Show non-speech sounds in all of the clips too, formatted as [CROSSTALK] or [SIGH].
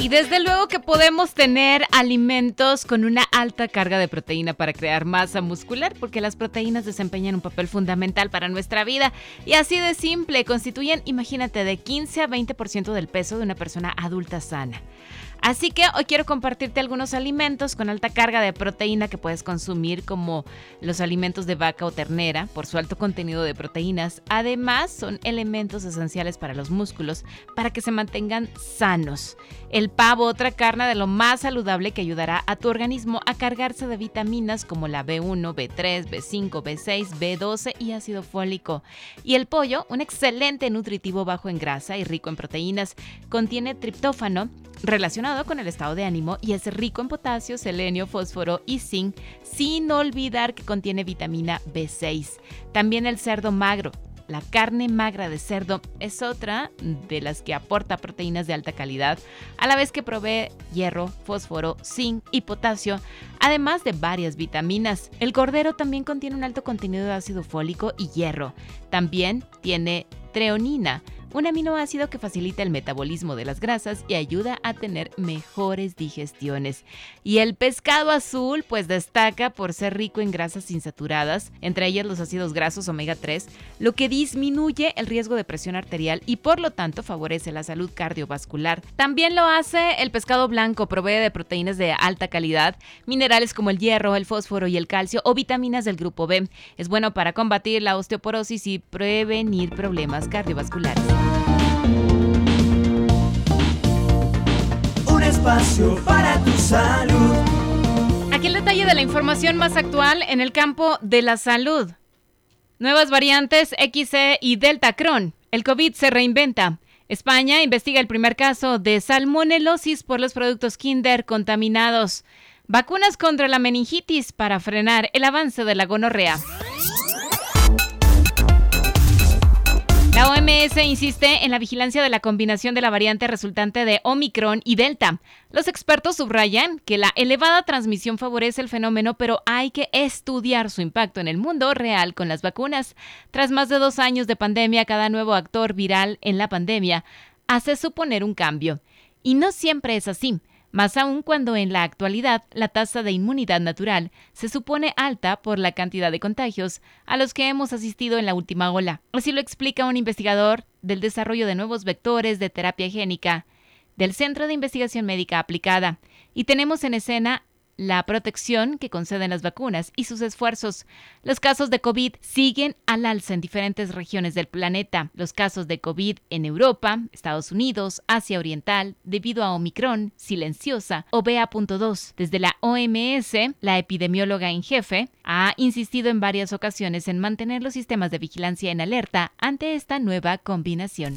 Y desde luego que podemos tener alimentos con una alta carga de proteína para crear masa muscular, porque las proteínas desempeñan un papel fundamental para nuestra vida. Y así de simple, constituyen, imagínate, de 15 a 20% del peso de una persona adulta sana. Así que hoy quiero compartirte algunos alimentos con alta carga de proteína que puedes consumir como los alimentos de vaca o ternera por su alto contenido de proteínas. Además son elementos esenciales para los músculos para que se mantengan sanos. El pavo, otra carne de lo más saludable que ayudará a tu organismo a cargarse de vitaminas como la B1, B3, B5, B6, B12 y ácido fólico. Y el pollo, un excelente nutritivo bajo en grasa y rico en proteínas, contiene triptófano relacionado con el estado de ánimo y es rico en potasio, selenio, fósforo y zinc, sin olvidar que contiene vitamina B6. También el cerdo magro. La carne magra de cerdo es otra de las que aporta proteínas de alta calidad, a la vez que provee hierro, fósforo, zinc y potasio, además de varias vitaminas. El cordero también contiene un alto contenido de ácido fólico y hierro. También tiene treonina, un aminoácido que facilita el metabolismo de las grasas y ayuda a tener mejores digestiones. Y el pescado azul pues destaca por ser rico en grasas insaturadas, entre ellas los ácidos grasos omega 3, lo que disminuye el riesgo de presión arterial y por lo tanto favorece la salud cardiovascular. También lo hace el pescado blanco, provee de proteínas de alta calidad, minerales como el hierro, el fósforo y el calcio o vitaminas del grupo B. Es bueno para combatir la osteoporosis y prevenir problemas cardiovasculares. Un espacio para tu salud. Aquí el detalle de la información más actual en el campo de la salud. Nuevas variantes XE y Delta Cron. El COVID se reinventa. España investiga el primer caso de salmonelosis por los productos Kinder contaminados. Vacunas contra la meningitis para frenar el avance de la gonorrea. La OMS insiste en la vigilancia de la combinación de la variante resultante de Omicron y Delta. Los expertos subrayan que la elevada transmisión favorece el fenómeno, pero hay que estudiar su impacto en el mundo real con las vacunas. Tras más de dos años de pandemia, cada nuevo actor viral en la pandemia hace suponer un cambio. Y no siempre es así más aún cuando en la actualidad la tasa de inmunidad natural se supone alta por la cantidad de contagios a los que hemos asistido en la última ola. Así lo explica un investigador del desarrollo de nuevos vectores de terapia génica del Centro de Investigación Médica Aplicada. Y tenemos en escena la protección que conceden las vacunas y sus esfuerzos. Los casos de COVID siguen al alza en diferentes regiones del planeta. Los casos de COVID en Europa, Estados Unidos, Asia Oriental, debido a Omicron, silenciosa o BA.2. Desde la OMS, la epidemióloga en jefe ha insistido en varias ocasiones en mantener los sistemas de vigilancia en alerta ante esta nueva combinación.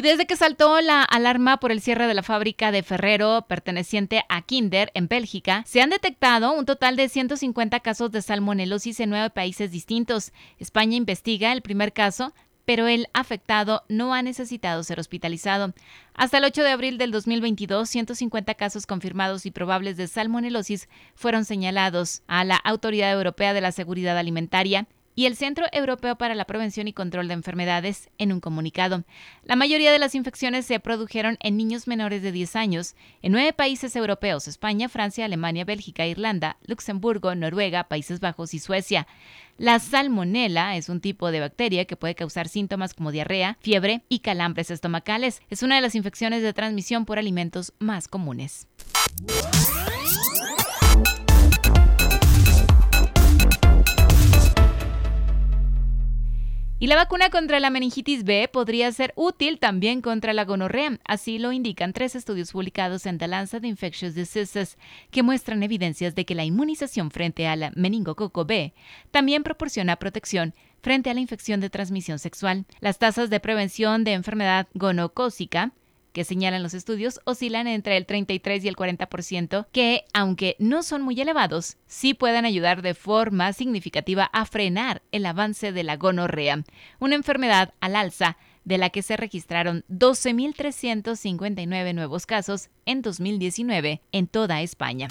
Y desde que saltó la alarma por el cierre de la fábrica de Ferrero perteneciente a Kinder en Bélgica, se han detectado un total de 150 casos de salmonelosis en nueve países distintos. España investiga el primer caso, pero el afectado no ha necesitado ser hospitalizado. Hasta el 8 de abril del 2022, 150 casos confirmados y probables de salmonelosis fueron señalados a la Autoridad Europea de la Seguridad Alimentaria y el Centro Europeo para la Prevención y Control de Enfermedades en un comunicado. La mayoría de las infecciones se produjeron en niños menores de 10 años en nueve países europeos, España, Francia, Alemania, Bélgica, Irlanda, Luxemburgo, Noruega, Países Bajos y Suecia. La salmonela es un tipo de bacteria que puede causar síntomas como diarrea, fiebre y calambres estomacales. Es una de las infecciones de transmisión por alimentos más comunes. Y la vacuna contra la meningitis B podría ser útil también contra la gonorrea. Así lo indican tres estudios publicados en The Lancet Infectious Diseases que muestran evidencias de que la inmunización frente a la meningococo B también proporciona protección frente a la infección de transmisión sexual. Las tasas de prevención de enfermedad gonocócica que señalan los estudios oscilan entre el 33 y el 40%, que, aunque no son muy elevados, sí pueden ayudar de forma significativa a frenar el avance de la gonorrea, una enfermedad al alza de la que se registraron 12.359 nuevos casos en 2019 en toda España.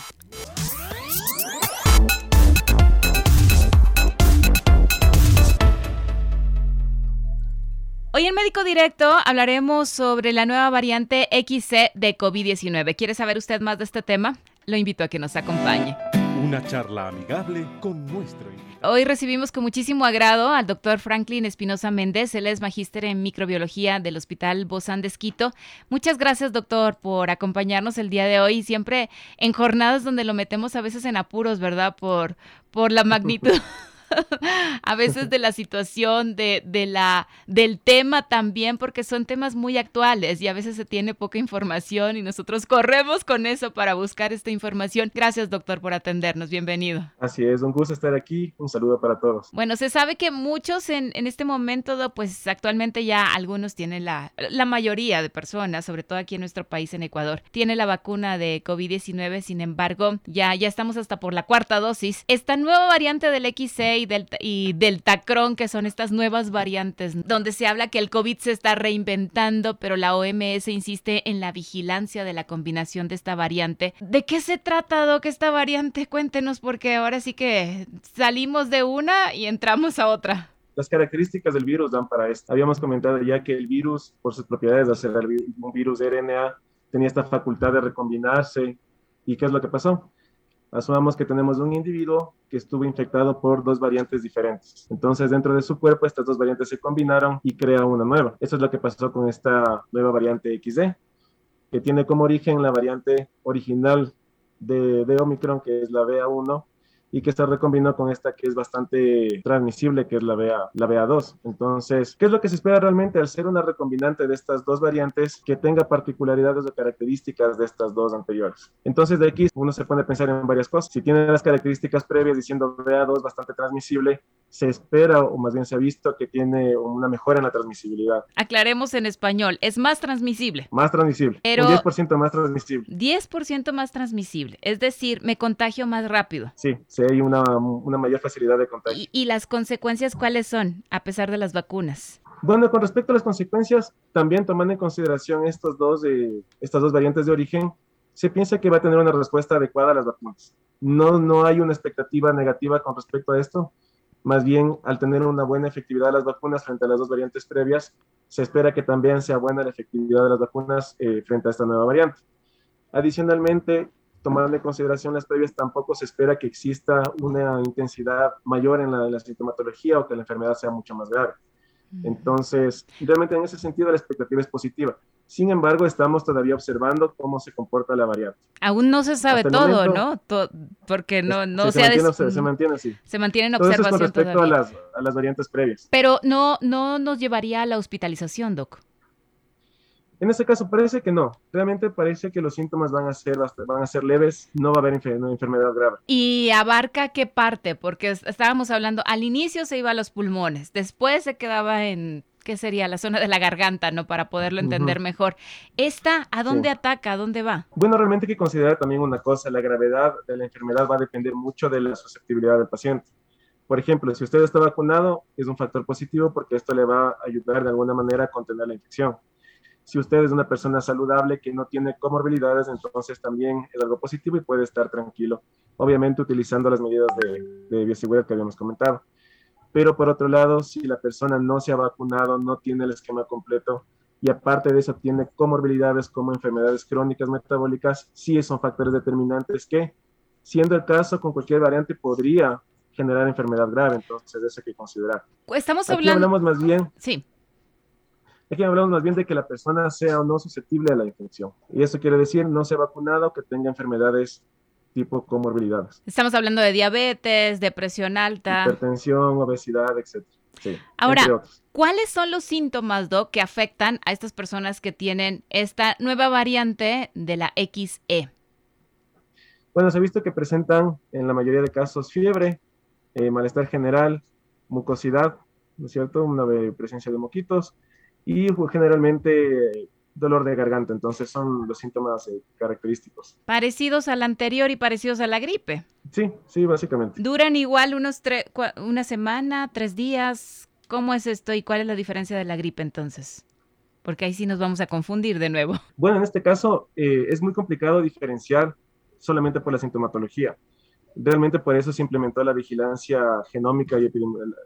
Hoy en Médico Directo hablaremos sobre la nueva variante XC de COVID-19. ¿Quiere saber usted más de este tema? Lo invito a que nos acompañe. Una charla amigable con nuestro Hoy recibimos con muchísimo agrado al doctor Franklin Espinosa Méndez. Él es magíster en microbiología del Hospital Bozán de Esquito. Muchas gracias, doctor, por acompañarnos el día de hoy. Siempre en jornadas donde lo metemos a veces en apuros, ¿verdad? Por, por la magnitud. [LAUGHS] [LAUGHS] a veces de la situación, de, de, la, del tema también, porque son temas muy actuales y a veces se tiene poca información y nosotros corremos con eso para buscar esta información. Gracias, doctor, por atendernos. Bienvenido. Así es, un gusto estar aquí. Un saludo para todos. Bueno, se sabe que muchos en, en este momento, pues actualmente ya algunos tienen la, la mayoría de personas, sobre todo aquí en nuestro país, en Ecuador, tiene la vacuna de COVID-19. Sin embargo, ya, ya estamos hasta por la cuarta dosis. Esta nueva variante del XC y del, y que son estas nuevas variantes, donde se habla que el COVID se está reinventando, pero la OMS insiste en la vigilancia de la combinación de esta variante. ¿De qué se trata, Doc, esta variante? Cuéntenos, porque ahora sí que salimos de una y entramos a otra las características del virus dan para esto. Habíamos comentado ya que el virus, por sus propiedades de hacer un virus de RNA, tenía esta facultad de recombinarse. ¿Y qué es lo que pasó? Asumamos que tenemos un individuo que estuvo infectado por dos variantes diferentes. Entonces, dentro de su cuerpo, estas dos variantes se combinaron y crea una nueva. Eso es lo que pasó con esta nueva variante XD, que tiene como origen la variante original de, Omicron, que es la BA1, y que se recombinó con esta que es bastante transmisible, que es la, BA, la BA2. Entonces, ¿qué es lo que se espera realmente al ser una recombinante de estas dos variantes que tenga particularidades o características de estas dos anteriores? Entonces, de aquí uno se pone a pensar en varias cosas. Si tiene las características previas diciendo BA2 bastante transmisible, se espera o más bien se ha visto que tiene una mejora en la transmisibilidad. Aclaremos en español, es más transmisible. Más transmisible. Pero un 10% más transmisible. 10% más transmisible, es decir, me contagio más rápido. Sí, hay una, una mayor facilidad de contagio. ¿Y, las consecuencias cuáles son, a pesar de las vacunas? Bueno, con respecto a las consecuencias, también tomando en consideración estos dos, eh, estas dos variantes de origen, se piensa que va a tener una respuesta adecuada a las vacunas. No, no hay una expectativa negativa con respecto a esto. Más bien, al tener una buena efectividad de las vacunas frente a las dos variantes previas, se espera que también sea buena la efectividad de las vacunas eh, frente a esta nueva variante. Adicionalmente, tomando en consideración las previas, tampoco se espera que exista una intensidad mayor en la, sintomatología o que la enfermedad sea mucho más grave. Entonces, realmente en ese sentido la expectativa es positiva. Sin embargo, estamos todavía observando cómo se comporta la variante. Aún no se sabe todo, ¿no? porque no, no se, mantiene, se, mantiene así. Se mantiene en observación con respecto a las, a las variantes previas. Pero no, no nos llevaría a la hospitalización, Doc. En este caso parece que no, realmente parece que los síntomas van a ser, van a ser leves, no va a haber enfermedad grave. ¿Y abarca qué parte? Porque estábamos hablando, al inicio se iba a los pulmones, después se quedaba en, ¿qué sería? La zona de la garganta, ¿no? Para poderlo entender mejor. ¿Esta a dónde ataca? ¿A dónde va? Bueno, realmente hay que considerar también una cosa, la gravedad de la enfermedad va a depender mucho de la susceptibilidad del paciente. Por ejemplo, si usted está vacunado, es un factor positivo porque esto le va a ayudar de alguna manera a contener la infección. Si usted es una persona saludable que no tiene comorbilidades, entonces también es algo positivo y puede estar tranquilo, obviamente utilizando las medidas de, de bioseguridad que habíamos comentado. Pero por otro lado, si la persona no se ha vacunado, no tiene el esquema completo y aparte de eso tiene comorbilidades como enfermedades crónicas metabólicas, sí son factores determinantes que, siendo el caso con cualquier variante, podría generar enfermedad grave, entonces eso hay que considerar. Estamos hablando... Aquí hablamos más bien... Sí Aquí hablamos más bien de que la persona sea o no susceptible a la infección. Y eso quiere decir no sea vacunado o que tenga enfermedades tipo comorbilidades. Estamos hablando de diabetes, depresión alta. Hipertensión, obesidad, etc. Ahora, ¿cuáles son los síntomas, Doc, que afectan a estas personas que tienen esta nueva variante de la XE? Bueno, se ha visto que presentan en la mayoría de casos fiebre, eh, malestar general, mucosidad, ¿no es cierto? Una presencia de moquitos, y generalmente dolor de garganta. Entonces son los síntomas eh, característicos. Parecidos al anterior y parecidos a la gripe. Sí, sí, básicamente. ¿Duran igual unos una semana, tres días? ¿Cómo es esto y cuál es la diferencia de la gripe entonces? Porque ahí sí nos vamos a confundir de nuevo. Bueno, en este caso eh, es muy complicado diferenciar solamente por la sintomatología. Realmente por eso se implementó la vigilancia genómica y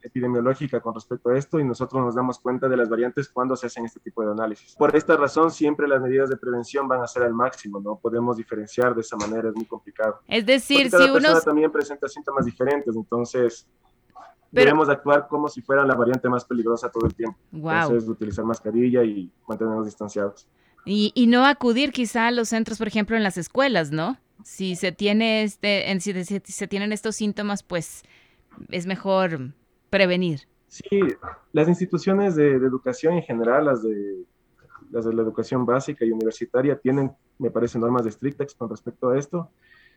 epidemiológica con respecto a esto y nosotros nos damos cuenta de las variantes cuando se hacen este tipo de análisis. Por esta razón, siempre las medidas de prevención van a ser al máximo, no podemos diferenciar de esa manera, es muy complicado. Es decir, si uno... también presenta síntomas diferentes, entonces debemos actuar como si fuera la variante más peligrosa todo el tiempo. Entonces, utilizar mascarilla y mantenernos distanciados. Y, y, no acudir quizá a los centros, por ejemplo, en las escuelas, ¿no? Si se tiene este, si, se tienen estos síntomas, pues es mejor prevenir. Sí, las instituciones de, de, educación en general, las de, las de la educación básica y universitaria, tienen, me parece, normas estrictas con respecto a esto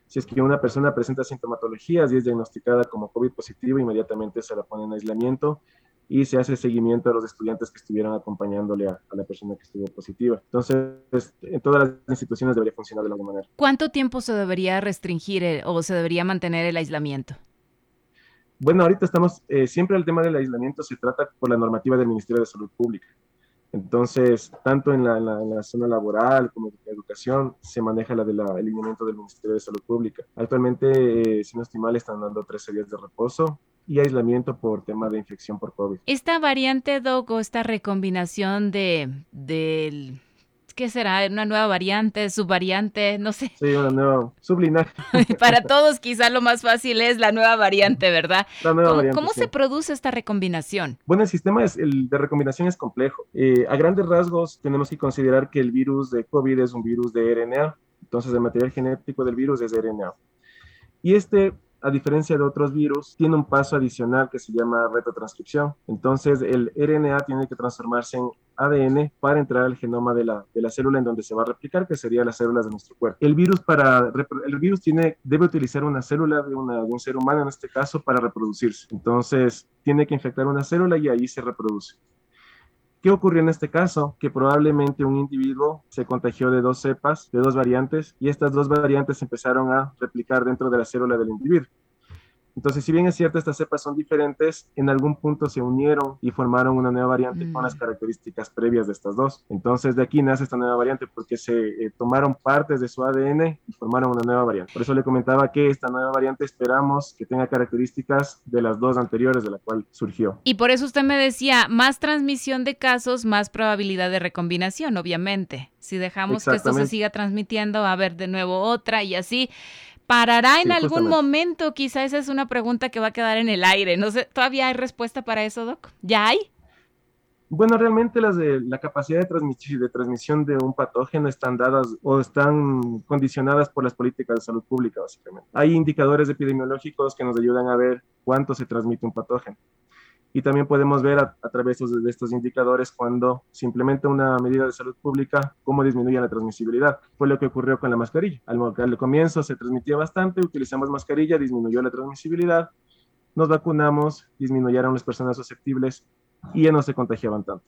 si es que una persona presenta sintomatologías y es diagnosticada como COVID positivo, inmediatamente se la pone en aislamiento y se hace seguimiento a los estudiantes que estuvieron acompañándole a, la persona que estuvo positiva. Entonces, en todas las instituciones debería funcionar de la misma manera. ¿Cuánto tiempo se debería restringir o se debería mantener el aislamiento? Bueno, ahorita estamos, eh, siempre el tema del aislamiento se trata por la normativa del Ministerio de Salud Pública. Entonces, tanto en la, zona laboral como en la educación, se maneja la del alineamiento del Ministerio de Salud Pública. Actualmente, eh, si no estoy mal, están dando 13 días de reposo y aislamiento por tema de infección por COVID. Esta variante, Doc, o esta recombinación de, del ¿qué será? ¿Una nueva variante, subvariante? No sé. Sí, una nueva sublinaje. [LAUGHS] Para todos quizá lo más fácil es la nueva variante, ¿verdad? La nueva ¿Cómo, variante, ¿cómo se produce esta recombinación? Bueno, el sistema es, el de recombinación es complejo. Eh, a grandes rasgos tenemos que considerar que el virus de COVID es un virus de RNA, entonces el material genético del virus es RNA. Y este a diferencia de otros virus, tiene un paso adicional que se llama retrotranscripción. Entonces, el RNA tiene que transformarse en ADN para entrar al genoma de la, de la célula en donde se va a replicar, que sería las células de nuestro cuerpo. El virus, para, el virus tiene, debe utilizar una célula de, de un ser humano, en este caso, para reproducirse. Entonces, tiene que infectar una célula y ahí se reproduce. ¿Qué ocurrió en este caso? Que probablemente un individuo se contagió de dos cepas, de dos variantes, y estas dos variantes empezaron a replicar dentro de la célula del individuo. Entonces, si bien es cierto, estas cepas son diferentes, en algún punto se unieron y formaron una nueva variante con las mm. características previas de estas dos. Entonces, de aquí nace esta nueva variante porque se eh, tomaron partes de su ADN y formaron una nueva variante. Por eso le comentaba que esta nueva variante esperamos que tenga características de las dos anteriores de la cual surgió. Y por eso usted me decía, más transmisión de casos, más probabilidad de recombinación, obviamente. Si dejamos que esto se siga transmitiendo, va a haber de nuevo otra y así. ¿Parará en algún momento? Quizá esa es una pregunta que va a quedar en el aire. No sé, ¿todavía hay respuesta para eso, Doc? ¿Ya hay? Bueno, realmente las de la capacidad de, transmisión, de transmisión de un patógeno están dadas o están condicionadas por las políticas de salud pública, básicamente. Hay indicadores epidemiológicos que nos ayudan a ver cuánto se transmite un patógeno y también podemos ver a, través de estos indicadores cuando se implementa una medida de salud pública, cómo disminuye la transmisibilidad. Fue lo que ocurrió con la mascarilla. Al, al comienzo se transmitía bastante, utilizamos mascarilla, disminuyó la transmisibilidad, nos vacunamos, disminuyeron las personas susceptibles y ya no se contagiaban tanto.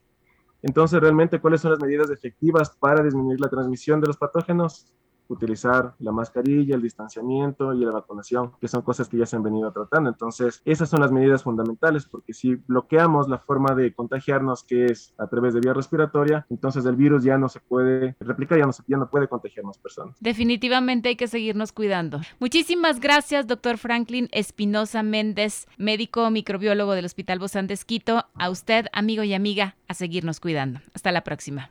Entonces, realmente, ¿cuáles son las medidas efectivas para disminuir la transmisión de los patógenos? Utilizar la mascarilla, el distanciamiento y la vacunación, que son cosas que ya se han venido tratando. Entonces, esas son las medidas fundamentales, porque si bloqueamos la forma de contagiarnos, que es a través de vía respiratoria, entonces el virus ya no se puede replicar, ya no, se, ya no puede contagiar más personas. Definitivamente hay que seguirnos cuidando. Muchísimas gracias, doctor Franklin Espinosa Méndez, médico microbiólogo del Hospital Bozán de Esquito. A usted, amigo y amiga, a seguirnos cuidando. Hasta la próxima.